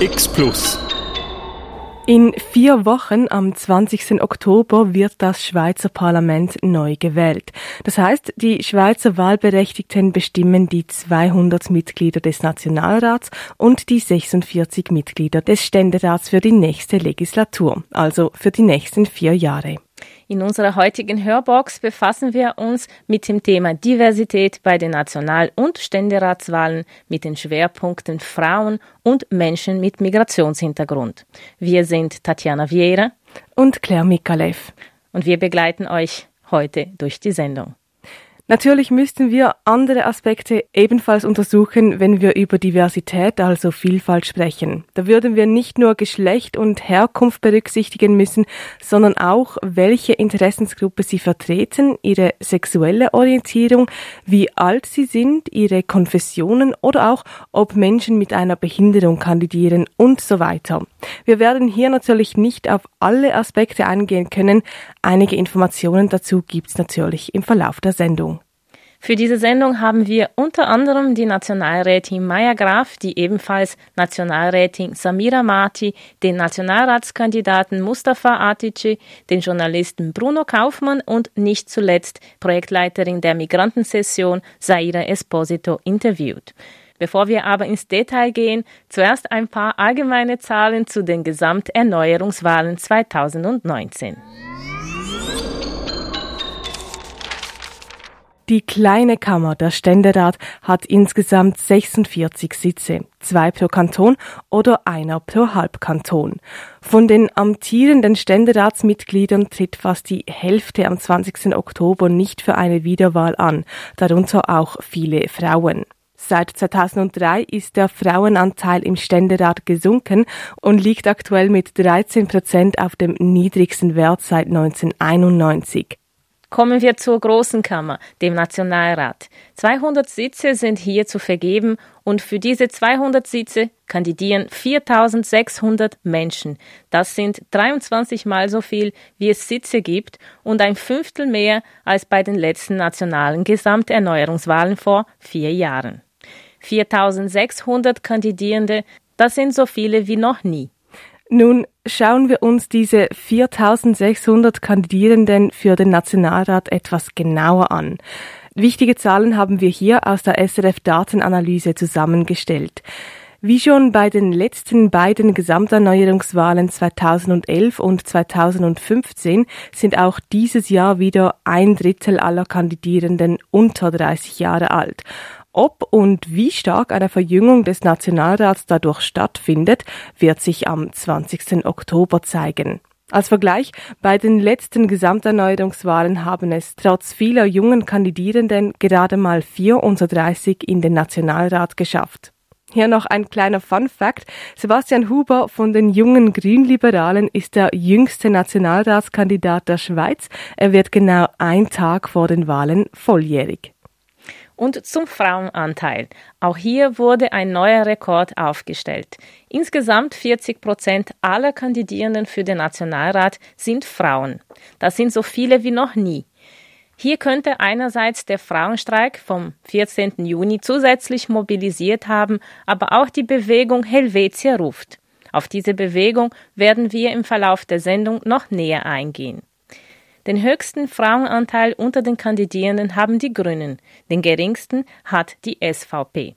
X Plus. In vier Wochen am 20. Oktober wird das Schweizer Parlament neu gewählt. Das heißt, die Schweizer Wahlberechtigten bestimmen die 200 Mitglieder des Nationalrats und die 46 Mitglieder des Ständerats für die nächste Legislatur, also für die nächsten vier Jahre. In unserer heutigen Hörbox befassen wir uns mit dem Thema Diversität bei den National- und Ständeratswahlen mit den Schwerpunkten Frauen und Menschen mit Migrationshintergrund. Wir sind Tatjana Vieira und Claire Mikalev. Und wir begleiten euch heute durch die Sendung. Natürlich müssten wir andere Aspekte ebenfalls untersuchen, wenn wir über Diversität, also Vielfalt sprechen. Da würden wir nicht nur Geschlecht und Herkunft berücksichtigen müssen, sondern auch, welche Interessensgruppe sie vertreten, ihre sexuelle Orientierung, wie alt sie sind, ihre Konfessionen oder auch, ob Menschen mit einer Behinderung kandidieren und so weiter. Wir werden hier natürlich nicht auf alle Aspekte eingehen können. Einige Informationen dazu gibt's natürlich im Verlauf der Sendung. Für diese Sendung haben wir unter anderem die Nationalrätin Maya Graf, die ebenfalls Nationalrätin Samira Mati, den Nationalratskandidaten Mustafa Atici, den Journalisten Bruno Kaufmann und nicht zuletzt Projektleiterin der Migrantensession Saira Esposito interviewt. Bevor wir aber ins Detail gehen, zuerst ein paar allgemeine Zahlen zu den Gesamterneuerungswahlen 2019. Die kleine Kammer, der Ständerat, hat insgesamt 46 Sitze, zwei pro Kanton oder einer pro Halbkanton. Von den amtierenden Ständeratsmitgliedern tritt fast die Hälfte am 20. Oktober nicht für eine Wiederwahl an, darunter auch viele Frauen. Seit 2003 ist der Frauenanteil im Ständerat gesunken und liegt aktuell mit 13 Prozent auf dem niedrigsten Wert seit 1991. Kommen wir zur Großen Kammer, dem Nationalrat. 200 Sitze sind hier zu vergeben und für diese 200 Sitze kandidieren 4600 Menschen. Das sind 23 mal so viel, wie es Sitze gibt und ein Fünftel mehr als bei den letzten nationalen Gesamterneuerungswahlen vor vier Jahren. 4600 Kandidierende, das sind so viele wie noch nie. Nun schauen wir uns diese 4600 Kandidierenden für den Nationalrat etwas genauer an. Wichtige Zahlen haben wir hier aus der SRF Datenanalyse zusammengestellt. Wie schon bei den letzten beiden Gesamterneuerungswahlen 2011 und 2015 sind auch dieses Jahr wieder ein Drittel aller Kandidierenden unter 30 Jahre alt. Ob und wie stark eine Verjüngung des Nationalrats dadurch stattfindet, wird sich am 20. Oktober zeigen. Als Vergleich, bei den letzten Gesamterneuerungswahlen haben es trotz vieler jungen Kandidierenden gerade mal 34 in den Nationalrat geschafft. Hier noch ein kleiner Fun Fact. Sebastian Huber von den jungen Grünliberalen ist der jüngste Nationalratskandidat der Schweiz. Er wird genau ein Tag vor den Wahlen volljährig. Und zum Frauenanteil. Auch hier wurde ein neuer Rekord aufgestellt. Insgesamt 40 Prozent aller Kandidierenden für den Nationalrat sind Frauen. Das sind so viele wie noch nie. Hier könnte einerseits der Frauenstreik vom 14. Juni zusätzlich mobilisiert haben, aber auch die Bewegung Helvetia ruft. Auf diese Bewegung werden wir im Verlauf der Sendung noch näher eingehen. Den höchsten Frauenanteil unter den Kandidierenden haben die Grünen, den geringsten hat die SVP.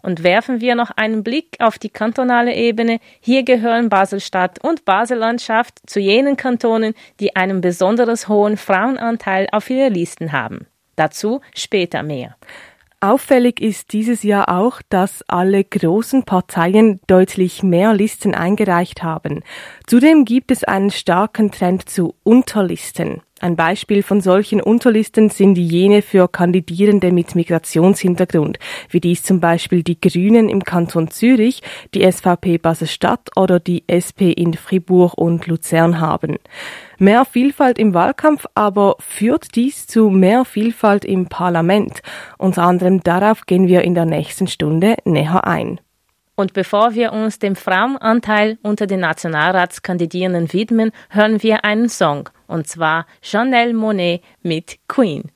Und werfen wir noch einen Blick auf die kantonale Ebene. Hier gehören Baselstadt und Basellandschaft zu jenen Kantonen, die einen besonders hohen Frauenanteil auf ihre Listen haben. Dazu später mehr. Auffällig ist dieses Jahr auch, dass alle großen Parteien deutlich mehr Listen eingereicht haben. Zudem gibt es einen starken Trend zu Unterlisten. Ein Beispiel von solchen Unterlisten sind jene für Kandidierende mit Migrationshintergrund, wie dies zum Beispiel die Grünen im Kanton Zürich, die SVP Basel-Stadt oder die SP in Fribourg und Luzern haben. Mehr Vielfalt im Wahlkampf aber führt dies zu mehr Vielfalt im Parlament. Unter anderem darauf gehen wir in der nächsten Stunde näher ein. Und bevor wir uns dem Frauenanteil unter den Nationalratskandidierenden widmen, hören wir einen Song, und zwar Chanel Monet mit Queen.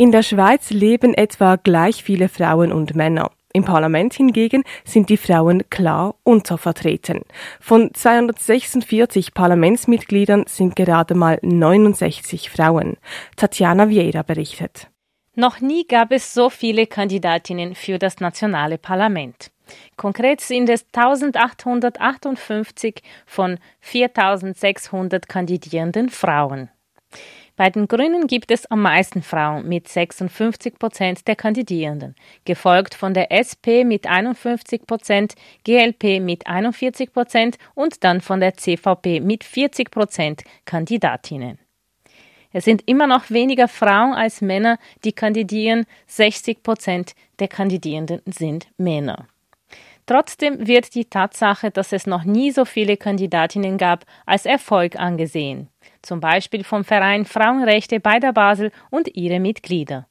In der Schweiz leben etwa gleich viele Frauen und Männer. Im Parlament hingegen sind die Frauen klar untervertreten. Von 246 Parlamentsmitgliedern sind gerade mal 69 Frauen. Tatjana Vieira berichtet. Noch nie gab es so viele Kandidatinnen für das nationale Parlament. Konkret sind es 1858 von 4600 kandidierenden Frauen. Bei den Grünen gibt es am meisten Frauen mit 56 Prozent der Kandidierenden, gefolgt von der SP mit 51 Prozent, GLP mit 41 Prozent und dann von der CVP mit 40 Prozent Kandidatinnen. Es sind immer noch weniger Frauen als Männer, die kandidieren. 60 Prozent der Kandidierenden sind Männer. Trotzdem wird die Tatsache, dass es noch nie so viele Kandidatinnen gab, als Erfolg angesehen. Zum Beispiel vom Verein Frauenrechte bei der Basel und ihre Mitglieder.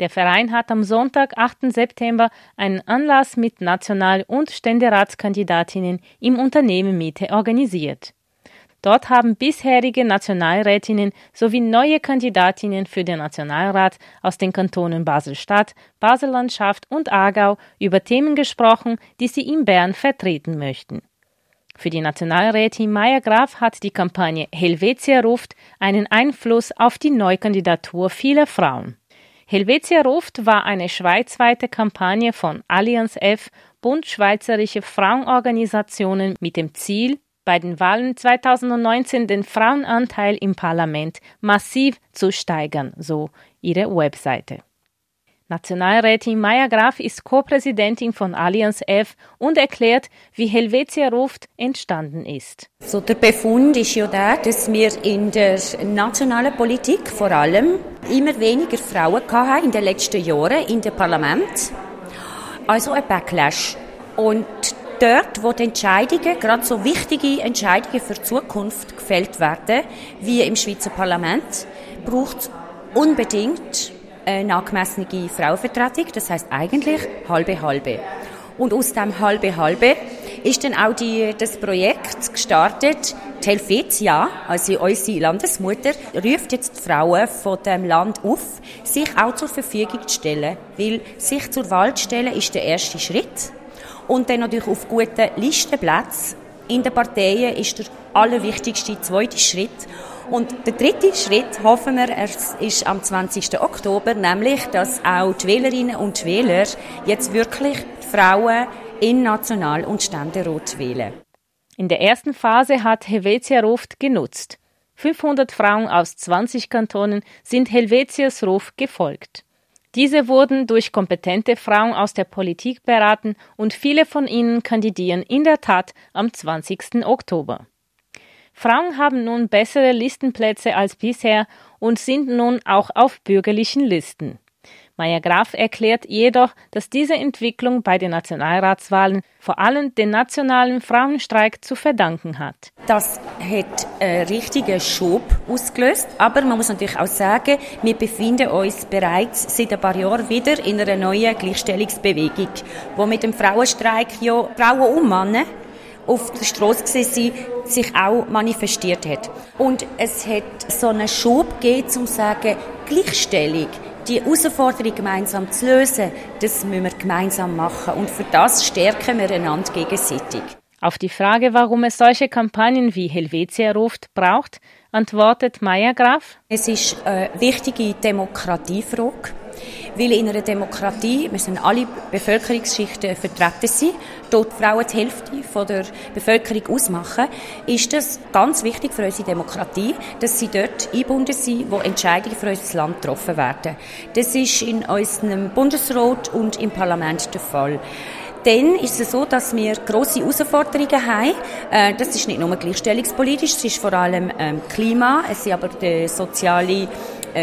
Der Verein hat am Sonntag, 8. September, einen Anlass mit National- und Ständeratskandidatinnen im Unternehmen Mitte organisiert. Dort haben bisherige Nationalrätinnen sowie neue Kandidatinnen für den Nationalrat aus den Kantonen Basel-Stadt, Basel-Landschaft und Aargau über Themen gesprochen, die sie in Bern vertreten möchten. Für die Nationalrätin Maya Graf hat die Kampagne Helvetia ruft einen Einfluss auf die Neukandidatur vieler Frauen. Helvetia ruft war eine schweizweite Kampagne von Allianz F, Bund Schweizerische Frauenorganisationen mit dem Ziel, bei den Wahlen 2019 den Frauenanteil im Parlament massiv zu steigern, so ihre Webseite. Nationalrätin Maya Graf ist Co-Präsidentin von Allianz F und erklärt, wie Helvetia ruft entstanden ist. So der Befund ist ja der, dass wir in der nationalen Politik vor allem immer weniger Frauen hatten in den letzten Jahren in dem Parlament. Also ein Backlash. Und dort, wo die Entscheidungen, gerade so wichtige Entscheidungen für die Zukunft gefällt werden, wie im Schweizer Parlament, braucht es unbedingt eine angemessene Frauenvertretung. Das heißt eigentlich halbe halbe. Und aus dem halbe halbe ist dann auch die, das Projekt gestartet. Die Helvetia, also unsere Landesmutter, ruft jetzt die Frauen von dem Land auf, sich auch zur Verfügung zu stellen. Weil sich zur Wahl zu stellen ist der erste Schritt. Und dann natürlich auf guten Listenplätzen in den Parteien ist der allerwichtigste zweite Schritt. Und der dritte Schritt, hoffen wir, ist am 20. Oktober, nämlich, dass auch die Wählerinnen und Wähler jetzt wirklich Frauen in National- und Ständerat wählen. In der ersten Phase hat Helvetia Ruft genutzt. 500 Frauen aus 20 Kantonen sind Helvetias Ruf gefolgt. Diese wurden durch kompetente Frauen aus der Politik beraten und viele von ihnen kandidieren in der Tat am 20. Oktober. Frauen haben nun bessere Listenplätze als bisher und sind nun auch auf bürgerlichen Listen. Maya Graf erklärt jedoch, dass diese Entwicklung bei den Nationalratswahlen vor allem den nationalen Frauenstreik zu verdanken hat. Das hat einen richtigen Schub ausgelöst, aber man muss natürlich auch sagen, wir befinden uns bereits seit ein paar Jahren wieder in einer neuen Gleichstellungsbewegung, wo mit dem Frauenstreik ja Frauen und Männer auf der Straße sind, sich auch manifestiert hat. Und es hat so einen Schub gegeben, um zu sagen, Gleichstellung die Herausforderung gemeinsam zu lösen, das müssen wir gemeinsam machen. Und für das stärken wir einander gegenseitig. Auf die Frage, warum es solche Kampagnen wie Helvetia ruft braucht, antwortet Maya Graf. Es ist eine wichtige Demokratiefrage. Weil in einer Demokratie müssen alle Bevölkerungsschichten vertreten sein. Dort Frauen die Hälfte von der Bevölkerung ausmachen, ist es ganz wichtig für unsere Demokratie, dass sie dort eingebunden sind, wo Entscheidungen für unser Land getroffen werden. Das ist in unserem Bundesrat und im Parlament der Fall. Dann ist es so, dass wir grosse Herausforderungen haben. Äh, das ist nicht nur gleichstellungspolitisch, es ist vor allem ähm, Klima, es ist aber die soziale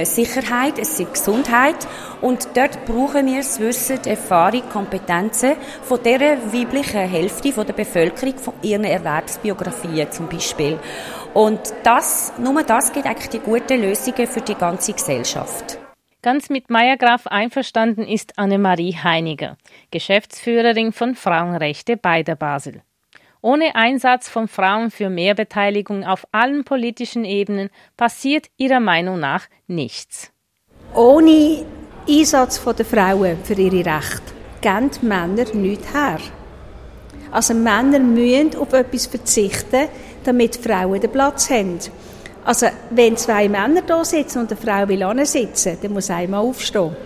Sicherheit, es ist Gesundheit und dort brauchen wir das Wissen, die Erfahrung, Kompetenzen von der weiblichen Hälfte von der Bevölkerung, von ihren Erwerbsbiografien zum Beispiel. Und das, nur das gibt eigentlich die guten Lösungen für die ganze Gesellschaft. Ganz mit Maya Graf einverstanden ist Annemarie Heiniger, Geschäftsführerin von Frauenrechte bei der Basel. Ohne Einsatz von Frauen für mehr Beteiligung auf allen politischen Ebenen passiert ihrer Meinung nach nichts. Ohne Einsatz der Frauen für ihre Rechte geben Männer nichts her. Also Männer müssen auf etwas verzichten, damit Frauen den Platz haben. Also wenn zwei Männer da sitzen und eine Frau will sitzen, dann muss einmal aufstehen.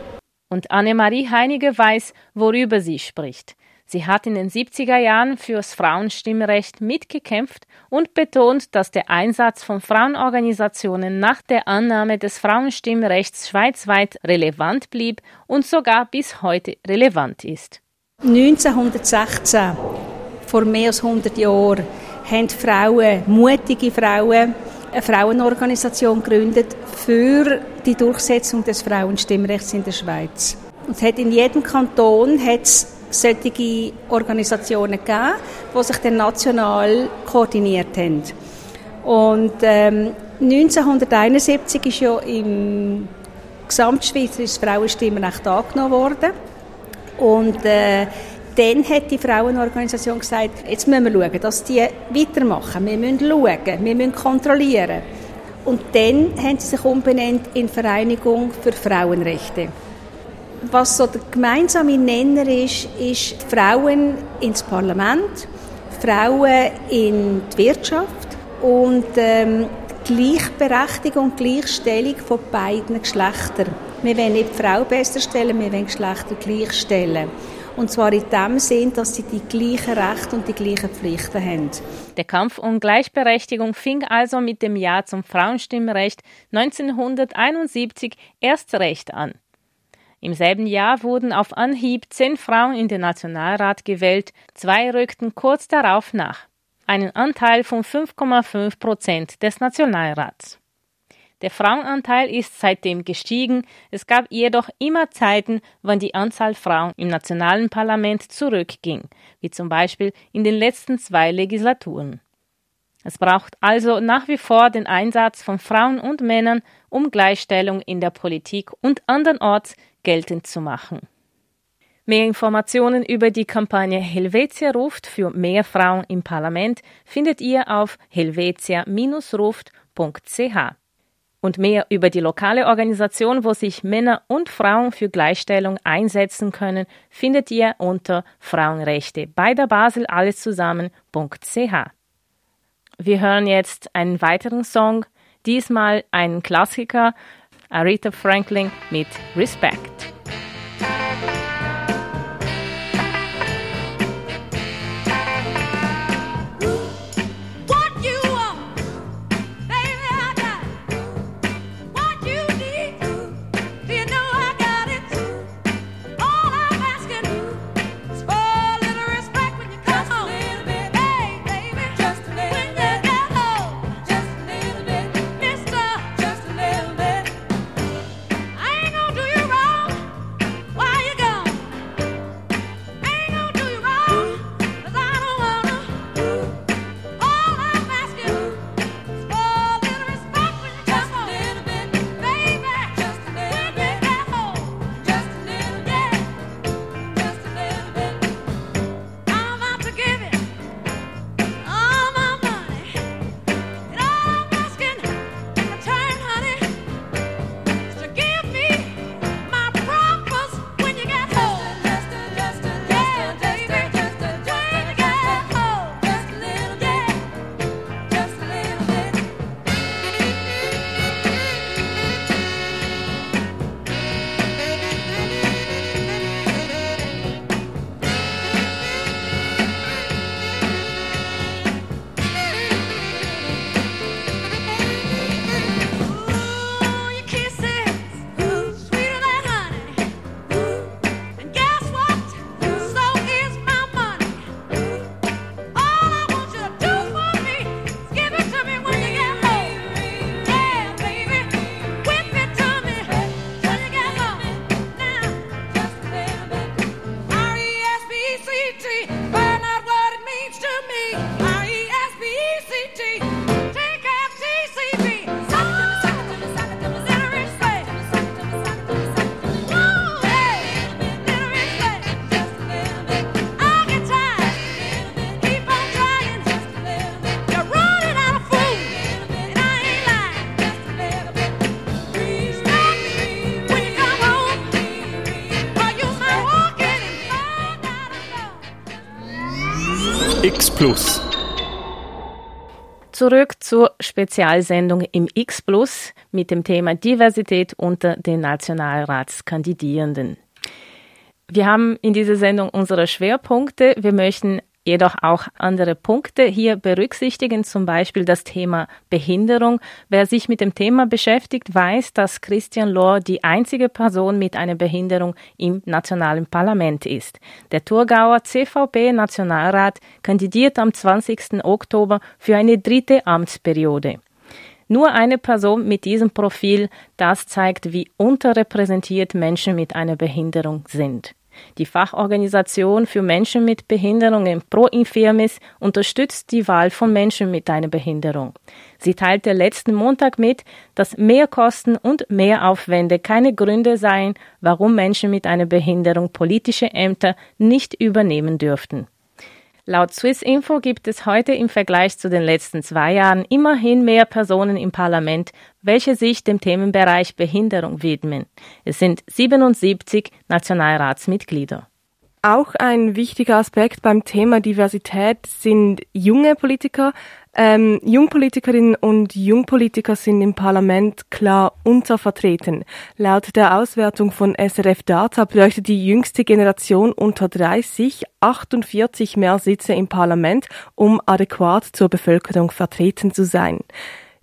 Und Annemarie Heinige weiß, worüber sie spricht. Sie hat in den 70er Jahren fürs Frauenstimmrecht mitgekämpft und betont, dass der Einsatz von Frauenorganisationen nach der Annahme des Frauenstimmrechts schweizweit relevant blieb und sogar bis heute relevant ist. 1916, vor mehr als 100 Jahren, haben Frauen, mutige Frauen, eine Frauenorganisation gegründet für die Durchsetzung des Frauenstimmrechts in der Schweiz. Und es hat in jedem Kanton hat's solche Organisationen gegeben, die sich dann national koordiniert haben. Und ähm, 1971 ist ja im Gesamtschweizer Frauenstimmrecht angenommen worden. Und äh, dann hat die Frauenorganisation gesagt, jetzt müssen wir schauen, dass die weitermachen. Wir müssen schauen, wir müssen kontrollieren. Und dann haben sie sich umbenannt in Vereinigung für Frauenrechte. Was so der gemeinsame Nenner ist, ist Frauen ins Parlament, Frauen in die Wirtschaft und ähm, Gleichberechtigung, Gleichstellung von beiden Geschlechtern. Wir wollen nicht die Frau besser stellen, wir wollen Geschlechter gleichstellen. Und zwar in dem Sinn, dass sie die gleichen Rechte und die gleichen Pflichten haben. Der Kampf um Gleichberechtigung fing also mit dem Jahr zum Frauenstimmrecht 1971 erst recht an. Im selben Jahr wurden auf Anhieb zehn Frauen in den Nationalrat gewählt, zwei rückten kurz darauf nach. Einen Anteil von 5,5 Prozent des Nationalrats. Der Frauenanteil ist seitdem gestiegen, es gab jedoch immer Zeiten, wann die Anzahl Frauen im nationalen Parlament zurückging, wie zum Beispiel in den letzten zwei Legislaturen. Es braucht also nach wie vor den Einsatz von Frauen und Männern, um Gleichstellung in der Politik und andernorts geltend zu machen. Mehr Informationen über die Kampagne Helvetia ruft für mehr Frauen im Parlament findet ihr auf helvetia-ruft.ch. Und mehr über die lokale Organisation, wo sich Männer und Frauen für Gleichstellung einsetzen können, findet ihr unter Frauenrechte bei der Basel alles zusammen.ch. Wir hören jetzt einen weiteren Song, diesmal einen Klassiker Aretha Franklin mit Respect. X Plus. Zurück zur Spezialsendung im X Plus mit dem Thema Diversität unter den Nationalratskandidierenden. Wir haben in dieser Sendung unsere Schwerpunkte. Wir möchten jedoch auch andere Punkte hier berücksichtigen, zum Beispiel das Thema Behinderung. Wer sich mit dem Thema beschäftigt, weiß, dass Christian Lohr die einzige Person mit einer Behinderung im nationalen Parlament ist. Der Thurgauer CVP-Nationalrat kandidiert am 20. Oktober für eine dritte Amtsperiode. Nur eine Person mit diesem Profil, das zeigt, wie unterrepräsentiert Menschen mit einer Behinderung sind. Die Fachorganisation für Menschen mit Behinderungen Pro Infirmis unterstützt die Wahl von Menschen mit einer Behinderung. Sie teilte letzten Montag mit, dass Mehrkosten und Mehraufwände keine Gründe seien, warum Menschen mit einer Behinderung politische Ämter nicht übernehmen dürften. Laut Swiss Info gibt es heute im Vergleich zu den letzten zwei Jahren immerhin mehr Personen im Parlament, welche sich dem Themenbereich Behinderung widmen. Es sind 77 Nationalratsmitglieder. Auch ein wichtiger Aspekt beim Thema Diversität sind junge Politiker. Ähm, Jungpolitikerinnen und Jungpolitiker sind im Parlament klar untervertreten. Laut der Auswertung von SRF Data bräuchte die jüngste Generation unter 30 48 mehr Sitze im Parlament, um adäquat zur Bevölkerung vertreten zu sein.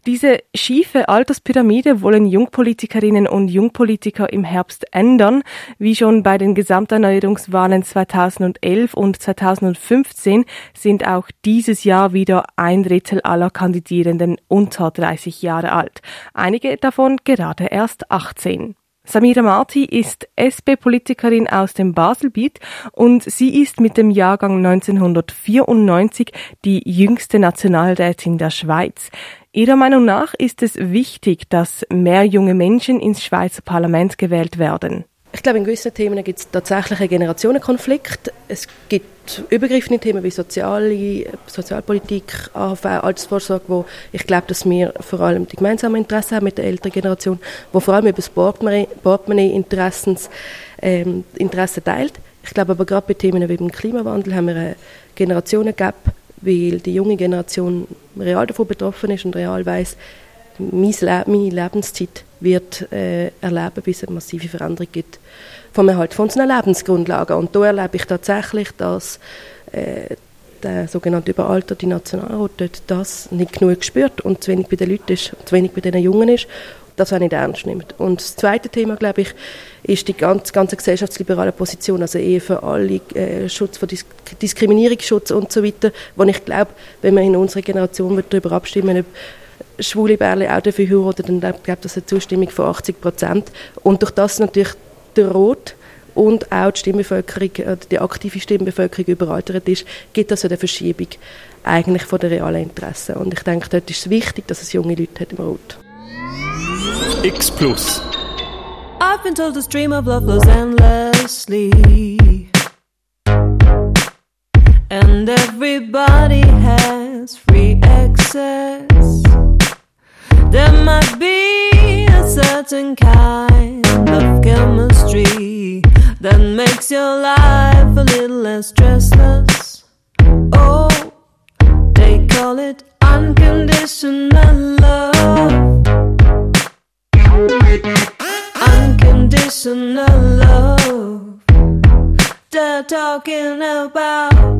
Diese schiefe Alterspyramide wollen Jungpolitikerinnen und Jungpolitiker im Herbst ändern. Wie schon bei den Gesamterneuerungswahlen 2011 und 2015 sind auch dieses Jahr wieder ein Drittel aller Kandidierenden unter 30 Jahre alt. Einige davon gerade erst 18. Samira Marti ist SP-Politikerin aus dem Baselbiet und sie ist mit dem Jahrgang 1994 die jüngste Nationalrätin der Schweiz. Ihrer Meinung nach ist es wichtig, dass mehr junge Menschen ins Schweizer Parlament gewählt werden. Ich glaube, in gewissen Themen gibt es tatsächlich einen Generationenkonflikt. Es gibt übergreifende Themen wie soziale, Sozialpolitik, AHV, Altersvorsorge, wo ich glaube, dass wir vor allem die gemeinsamen Interessen haben mit der älteren Generation, wo vor allem über das Portemonnaie-Interessens ähm, Interessen teilt. Ich glaube aber gerade bei Themen wie dem Klimawandel haben wir einen Generationengap, weil die junge Generation real davon betroffen ist und real weiß, meine Lebenszeit wird äh, erleben, bis es eine massive Veränderung gibt vom Erhalt von unseren Lebensgrundlagen. Und da erlebe ich tatsächlich, dass äh, der sogenannte überalterte Nationalrat das nicht genug spürt und zu wenig bei den Leuten ist, zu wenig bei den Jungen ist, das auch nicht ernst nimmt. Und das zweite Thema, glaube ich, ist die ganz, ganze gesellschaftsliberale Position, also eher für alle äh, Schutz von Dis Diskriminierungsschutz und so weiter, wo ich glaube, wenn wir in unserer Generation darüber abstimmen, ob schwule Bärle auch dafür heiraten, dann gibt es eine Zustimmung von 80 Prozent. Und durch das natürlich der Rot und auch die Stimmbevölkerung, äh, die aktive Stimmbevölkerung überaltert ist, gibt das eine Verschiebung eigentlich von der realen Interessen. Und ich denke, dort ist es wichtig, dass es junge Leute hat im Rot. X Plus. I've been told the stream of love flows endlessly. And everybody has free access. There might be a certain kind of chemistry that makes your life a little less stressless. Oh, they call it unconditional love. Unconditional love. They're talking about.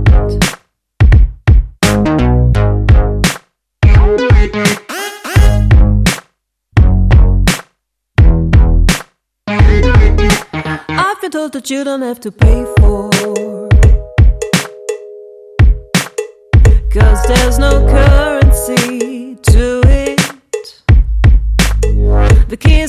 Been told that you don't have to pay for. Cause there's no currency to it. The key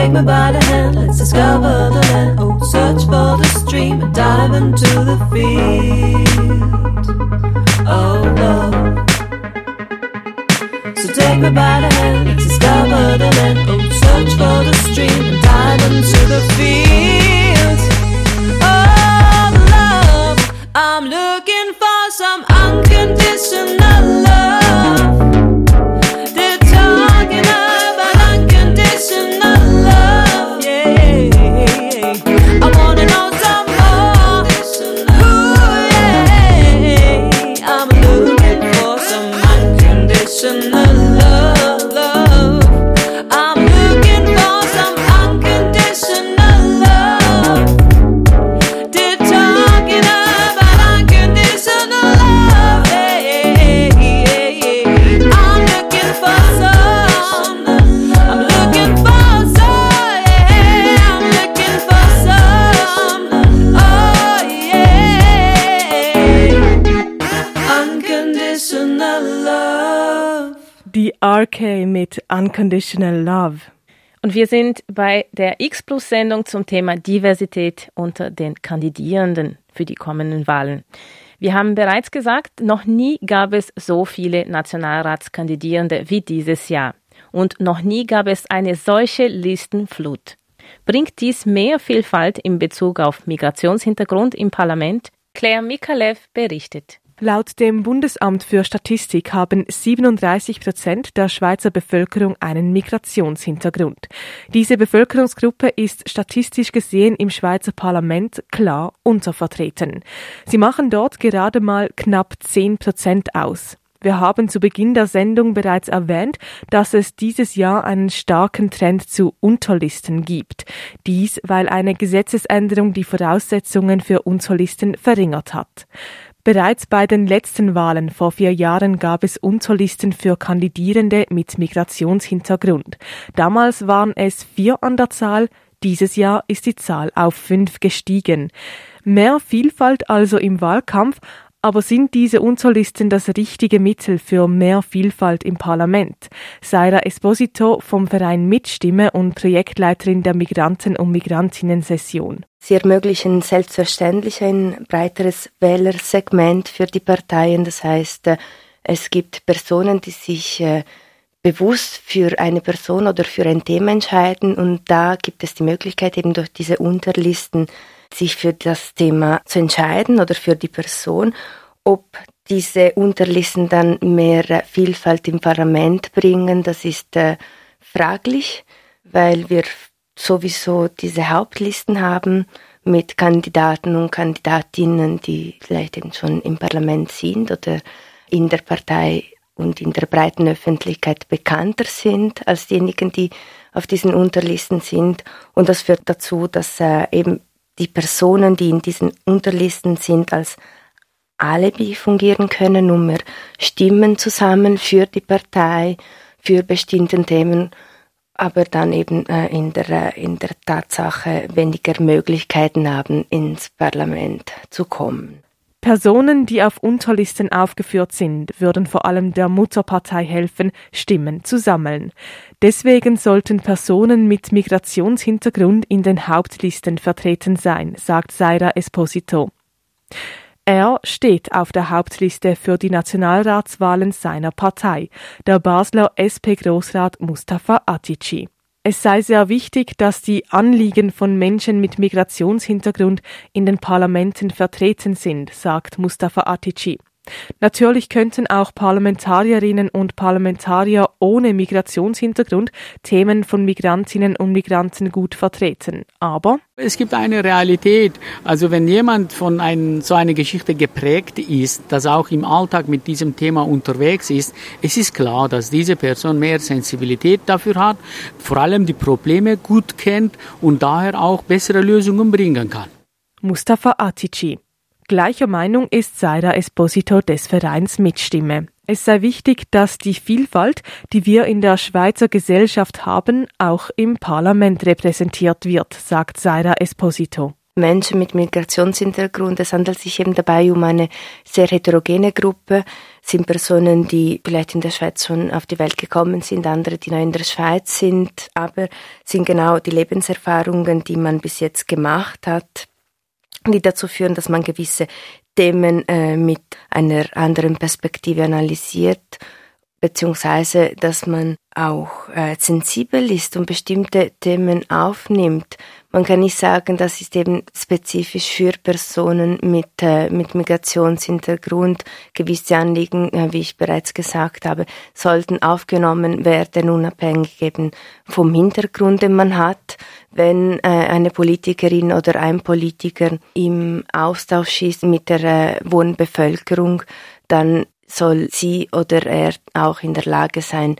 take me by the hand, let's discover the land. Oh, search for the stream and dive into the field of love. So take me by the hand, let's discover the land. Oh, search for the stream and dive into the field of love. I'm looking for some unconditional love. Unconditional Love. Und wir sind bei der X-Plus-Sendung zum Thema Diversität unter den Kandidierenden für die kommenden Wahlen. Wir haben bereits gesagt, noch nie gab es so viele Nationalratskandidierende wie dieses Jahr. Und noch nie gab es eine solche Listenflut. Bringt dies mehr Vielfalt in Bezug auf Migrationshintergrund im Parlament? Claire Mikalev berichtet. Laut dem Bundesamt für Statistik haben 37 Prozent der Schweizer Bevölkerung einen Migrationshintergrund. Diese Bevölkerungsgruppe ist statistisch gesehen im Schweizer Parlament klar untervertreten. Sie machen dort gerade mal knapp 10 Prozent aus. Wir haben zu Beginn der Sendung bereits erwähnt, dass es dieses Jahr einen starken Trend zu Unterlisten gibt. Dies, weil eine Gesetzesänderung die Voraussetzungen für Unterlisten verringert hat. Bereits bei den letzten Wahlen vor vier Jahren gab es Unterlisten für Kandidierende mit Migrationshintergrund. Damals waren es vier an der Zahl, dieses Jahr ist die Zahl auf fünf gestiegen. Mehr Vielfalt also im Wahlkampf, aber sind diese Unterlisten das richtige Mittel für mehr Vielfalt im Parlament? Saira Esposito vom Verein Mitstimme und Projektleiterin der Migranten- und Migrantinnen-Session. Sie ermöglichen selbstverständlich ein breiteres Wählersegment für die Parteien. Das heißt, äh, es gibt Personen, die sich äh, bewusst für eine Person oder für ein Thema entscheiden und da gibt es die Möglichkeit eben durch diese Unterlisten sich für das Thema zu entscheiden oder für die Person, ob diese Unterlisten dann mehr Vielfalt im Parlament bringen, das ist äh, fraglich, weil wir sowieso diese Hauptlisten haben mit Kandidaten und Kandidatinnen, die vielleicht eben schon im Parlament sind oder in der Partei und in der breiten Öffentlichkeit bekannter sind als diejenigen, die auf diesen Unterlisten sind. Und das führt dazu, dass äh, eben die Personen, die in diesen Unterlisten sind, als Alibi fungieren können, um mehr Stimmen zusammen für die Partei, für bestimmte Themen, aber dann eben äh, in, der, in der Tatsache weniger Möglichkeiten haben, ins Parlament zu kommen. Personen, die auf Unterlisten aufgeführt sind, würden vor allem der Mutterpartei helfen, Stimmen zu sammeln. Deswegen sollten Personen mit Migrationshintergrund in den Hauptlisten vertreten sein, sagt Saira Esposito. Er steht auf der Hauptliste für die Nationalratswahlen seiner Partei, der Basler SP-Großrat Mustafa Atici. Es sei sehr wichtig, dass die Anliegen von Menschen mit Migrationshintergrund in den Parlamenten vertreten sind, sagt Mustafa Atici. Natürlich könnten auch Parlamentarierinnen und Parlamentarier ohne Migrationshintergrund Themen von Migrantinnen und Migranten gut vertreten. Aber es gibt eine Realität. Also wenn jemand von ein, so einer Geschichte geprägt ist, dass auch im Alltag mit diesem Thema unterwegs ist, es ist klar, dass diese Person mehr Sensibilität dafür hat, vor allem die Probleme gut kennt und daher auch bessere Lösungen bringen kann. Mustafa Atici Gleicher Meinung ist Saira Esposito des Vereins Mitstimme. Es sei wichtig, dass die Vielfalt, die wir in der Schweizer Gesellschaft haben, auch im Parlament repräsentiert wird, sagt Saira Esposito. Menschen mit Migrationshintergrund. Es handelt sich eben dabei um eine sehr heterogene Gruppe. Es sind Personen, die vielleicht in der Schweiz schon auf die Welt gekommen sind, andere, die noch in der Schweiz sind, aber sind genau die Lebenserfahrungen, die man bis jetzt gemacht hat, die dazu führen, dass man gewisse Themen äh, mit einer anderen Perspektive analysiert beziehungsweise dass man auch äh, sensibel ist und bestimmte Themen aufnimmt. Man kann nicht sagen, das ist eben spezifisch für Personen mit, äh, mit Migrationshintergrund. Gewisse Anliegen, äh, wie ich bereits gesagt habe, sollten aufgenommen werden, unabhängig eben vom Hintergrund, den man hat. Wenn äh, eine Politikerin oder ein Politiker im Austausch ist mit der äh, Wohnbevölkerung, dann soll sie oder er auch in der Lage sein,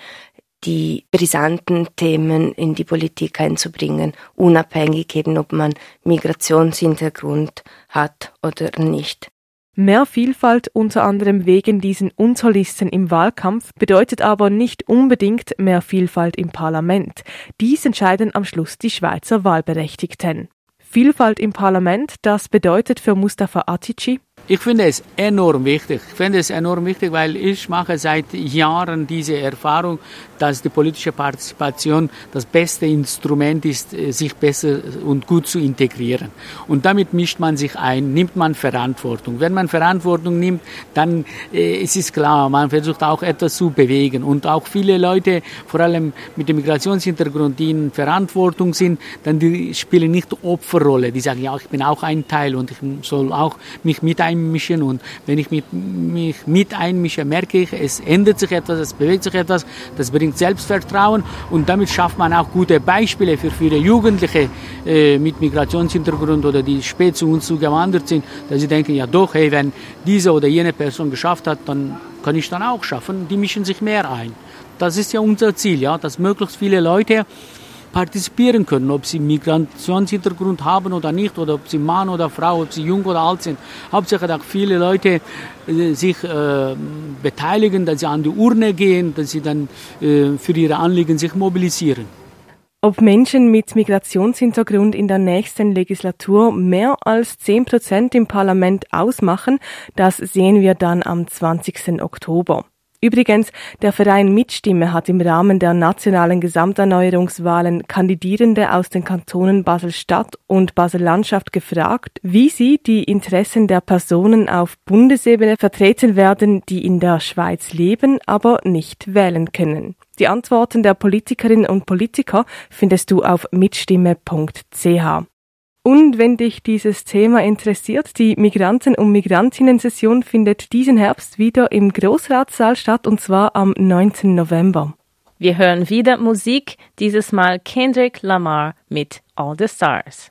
die brisanten Themen in die Politik einzubringen, unabhängig eben, ob man Migrationshintergrund hat oder nicht. Mehr Vielfalt unter anderem wegen diesen Unsolisten im Wahlkampf bedeutet aber nicht unbedingt mehr Vielfalt im Parlament. Dies entscheiden am Schluss die Schweizer Wahlberechtigten. Vielfalt im Parlament, das bedeutet für Mustafa Atici ich finde es enorm wichtig. Ich finde es enorm wichtig, weil ich mache seit Jahren diese Erfahrung, dass die politische Partizipation das beste Instrument ist, äh, sich besser und gut zu integrieren. Und damit mischt man sich ein, nimmt man Verantwortung. Wenn man Verantwortung nimmt, dann äh, ist es klar, man versucht auch etwas zu bewegen. Und auch viele Leute, vor allem mit dem Migrationshintergrund, die in Verantwortung sind, dann die spielen nicht Opferrolle. Die sagen, ja, ich bin auch ein Teil und ich soll auch mich mit einmischen einmischen und wenn ich mit, mich mit einmische, merke ich, es ändert sich etwas, es bewegt sich etwas, das bringt Selbstvertrauen und damit schafft man auch gute Beispiele für viele Jugendliche äh, mit Migrationshintergrund oder die spät zu uns zugewandert sind, dass sie denken, ja doch, hey, wenn diese oder jene Person geschafft hat, dann kann ich dann auch schaffen, die mischen sich mehr ein. Das ist ja unser Ziel, ja, dass möglichst viele Leute partizipieren können, ob sie Migrationshintergrund haben oder nicht, oder ob sie Mann oder Frau, ob sie jung oder alt sind. Hauptsache, dass viele Leute äh, sich äh, beteiligen, dass sie an die Urne gehen, dass sie dann äh, für ihre Anliegen sich mobilisieren. Ob Menschen mit Migrationshintergrund in der nächsten Legislatur mehr als 10 Prozent im Parlament ausmachen, das sehen wir dann am 20. Oktober. Übrigens, der Verein Mitstimme hat im Rahmen der nationalen Gesamterneuerungswahlen Kandidierende aus den Kantonen Basel-Stadt und Basel-Landschaft gefragt, wie sie die Interessen der Personen auf Bundesebene vertreten werden, die in der Schweiz leben, aber nicht wählen können. Die Antworten der Politikerinnen und Politiker findest du auf mitstimme.ch. Und wenn dich dieses Thema interessiert, die Migranten- und Migrantinnen-Session findet diesen Herbst wieder im Großratssaal statt und zwar am 19. November. Wir hören wieder Musik, dieses Mal Kendrick Lamar mit All the Stars.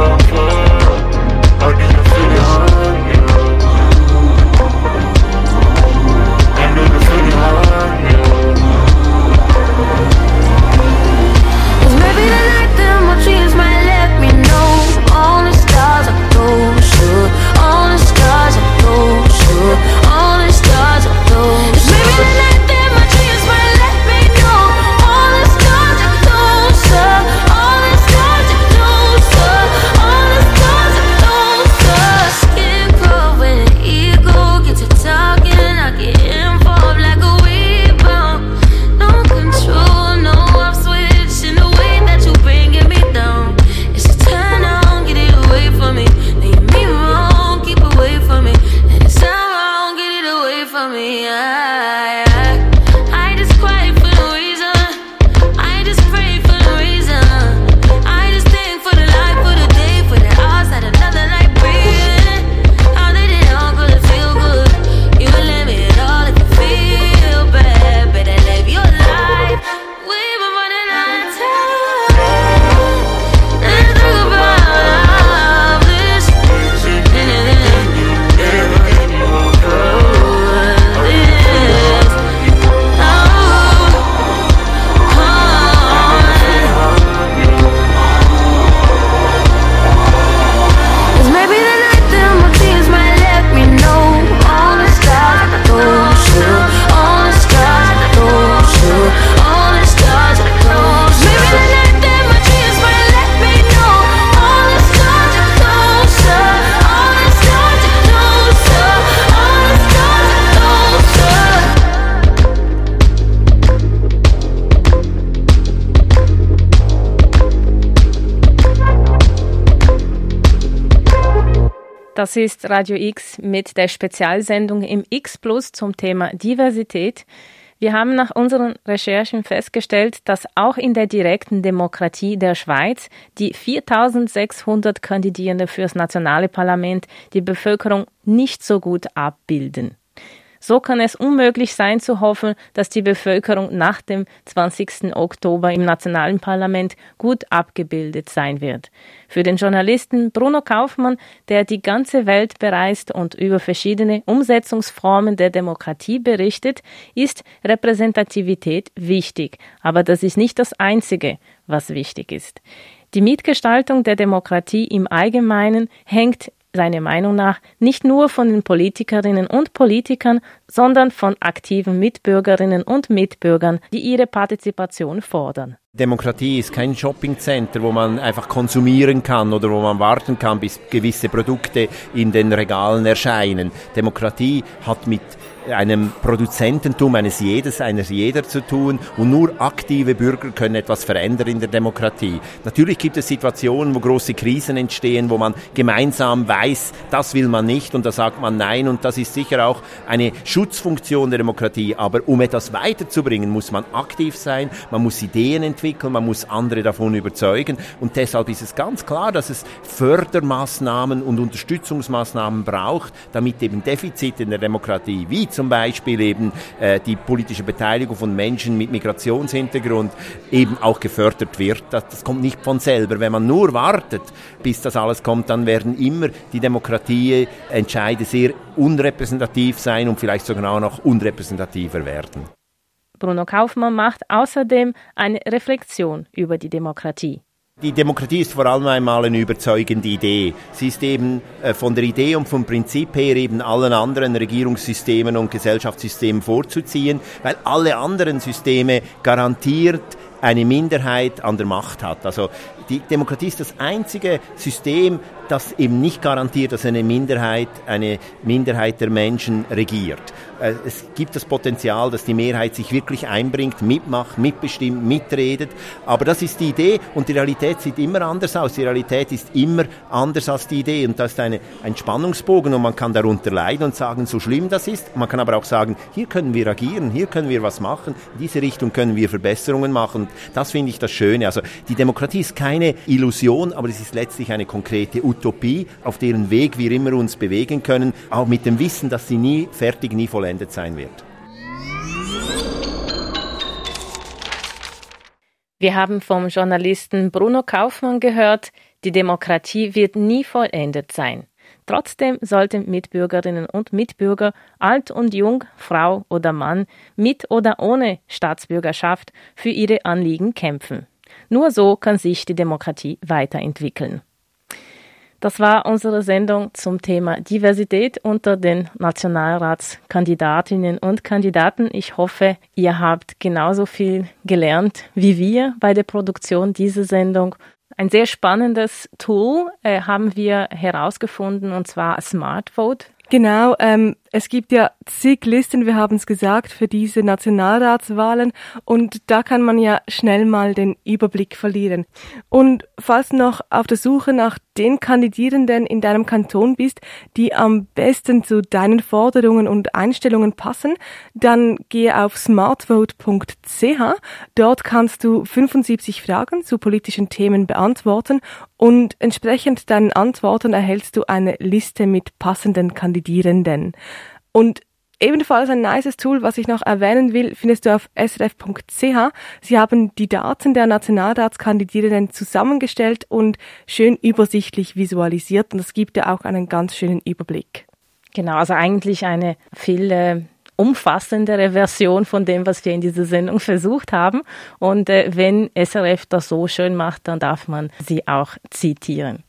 Oh. Das ist Radio X mit der Spezialsendung im X Plus zum Thema Diversität. Wir haben nach unseren Recherchen festgestellt, dass auch in der direkten Demokratie der Schweiz die 4600 Kandidierende fürs nationale Parlament die Bevölkerung nicht so gut abbilden. So kann es unmöglich sein zu hoffen, dass die Bevölkerung nach dem 20. Oktober im nationalen Parlament gut abgebildet sein wird. Für den Journalisten Bruno Kaufmann, der die ganze Welt bereist und über verschiedene Umsetzungsformen der Demokratie berichtet, ist Repräsentativität wichtig. Aber das ist nicht das Einzige, was wichtig ist. Die Mitgestaltung der Demokratie im Allgemeinen hängt seiner Meinung nach nicht nur von den Politikerinnen und Politikern, sondern von aktiven Mitbürgerinnen und Mitbürgern, die ihre Partizipation fordern. Demokratie ist kein Shoppingcenter, wo man einfach konsumieren kann oder wo man warten kann, bis gewisse Produkte in den Regalen erscheinen. Demokratie hat mit einem Produzententum eines jedes, eines jeder zu tun. Und nur aktive Bürger können etwas verändern in der Demokratie. Natürlich gibt es Situationen, wo große Krisen entstehen, wo man gemeinsam weiß, das will man nicht. Und da sagt man nein. Und das ist sicher auch eine Schutzfunktion der Demokratie. Aber um etwas weiterzubringen, muss man aktiv sein, man muss Ideen entwickeln, man muss andere davon überzeugen. Und deshalb ist es ganz klar, dass es Fördermaßnahmen und Unterstützungsmaßnahmen braucht, damit eben Defizite in der Demokratie wie zum Beispiel eben äh, die politische Beteiligung von Menschen mit Migrationshintergrund eben auch gefördert wird. Das, das kommt nicht von selber. Wenn man nur wartet, bis das alles kommt, dann werden immer die Demokratieentscheide sehr unrepräsentativ sein und vielleicht sogar auch noch unrepräsentativer werden. Bruno Kaufmann macht außerdem eine Reflexion über die Demokratie. Die Demokratie ist vor allem einmal eine überzeugende Idee. Sie ist eben äh, von der Idee und vom Prinzip her eben allen anderen Regierungssystemen und Gesellschaftssystemen vorzuziehen, weil alle anderen Systeme garantiert eine Minderheit an der Macht hat. Also die Demokratie ist das einzige System, das eben nicht garantiert, dass eine Minderheit, eine Minderheit der Menschen regiert. Äh, es gibt das Potenzial, dass die Mehrheit sich wirklich einbringt, mitmacht, mitbestimmt, mitredet. Aber das ist die Idee und die Realität sieht immer anders aus. Die Realität ist immer anders als die Idee und das ist eine, ein Spannungsbogen und man kann darunter leiden und sagen, so schlimm das ist. Man kann aber auch sagen, hier können wir agieren, hier können wir was machen, in diese Richtung können wir Verbesserungen machen. Und das finde ich das Schöne. Also die Demokratie ist keine Illusion, aber es ist letztlich eine konkrete Utopie, auf deren Weg wir immer uns bewegen können, auch mit dem Wissen, dass sie nie fertig, nie vollendet vollendet sein wird. Wir haben vom Journalisten Bruno Kaufmann gehört, die Demokratie wird nie vollendet sein. Trotzdem sollten Mitbürgerinnen und Mitbürger, alt und jung, Frau oder Mann, mit oder ohne Staatsbürgerschaft, für ihre Anliegen kämpfen. Nur so kann sich die Demokratie weiterentwickeln. Das war unsere Sendung zum Thema Diversität unter den Nationalratskandidatinnen und Kandidaten. Ich hoffe, ihr habt genauso viel gelernt wie wir bei der Produktion dieser Sendung. Ein sehr spannendes Tool äh, haben wir herausgefunden, und zwar Smart Vote. Genau, ähm, es gibt ja zig Listen, wir haben es gesagt, für diese Nationalratswahlen und da kann man ja schnell mal den Überblick verlieren. Und falls du noch auf der Suche nach den Kandidierenden in deinem Kanton bist, die am besten zu deinen Forderungen und Einstellungen passen, dann gehe auf smartvote.ch. Dort kannst du 75 Fragen zu politischen Themen beantworten und entsprechend deinen Antworten erhältst du eine Liste mit passenden Kandidierenden. Und ebenfalls ein nices Tool, was ich noch erwähnen will, findest du auf srf.ch. Sie haben die Daten der Nationalratskandidierenden zusammengestellt und schön übersichtlich visualisiert und es gibt ja auch einen ganz schönen Überblick. Genau, also eigentlich eine viel äh, umfassendere Version von dem, was wir in dieser Sendung versucht haben. Und äh, wenn SRF das so schön macht, dann darf man sie auch zitieren.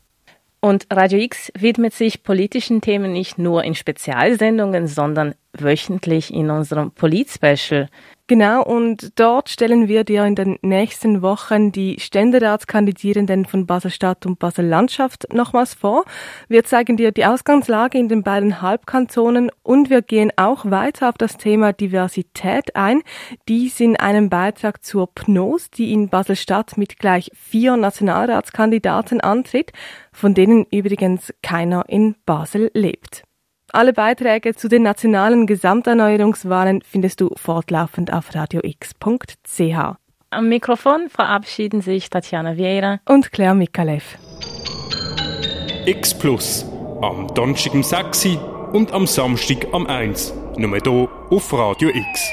Und Radio X widmet sich politischen Themen nicht nur in Spezialsendungen, sondern wöchentlich in unserem Polit-Special. Genau, und dort stellen wir dir in den nächsten Wochen die Ständeratskandidierenden von Basel-Stadt und Basel-Landschaft nochmals vor. Wir zeigen dir die Ausgangslage in den beiden Halbkantonen und wir gehen auch weiter auf das Thema Diversität ein. Dies in einem Beitrag zur PNOS, die in Basel-Stadt mit gleich vier Nationalratskandidaten antritt, von denen übrigens keiner in Basel lebt. Alle Beiträge zu den nationalen Gesamterneuerungswahlen findest du fortlaufend auf radiox.ch. Am Mikrofon verabschieden sich Tatjana Vieira und Claire Mikalev. X Plus. Am Donnerstag um 6 und am Samstag am 1. Nur hier auf Radio X.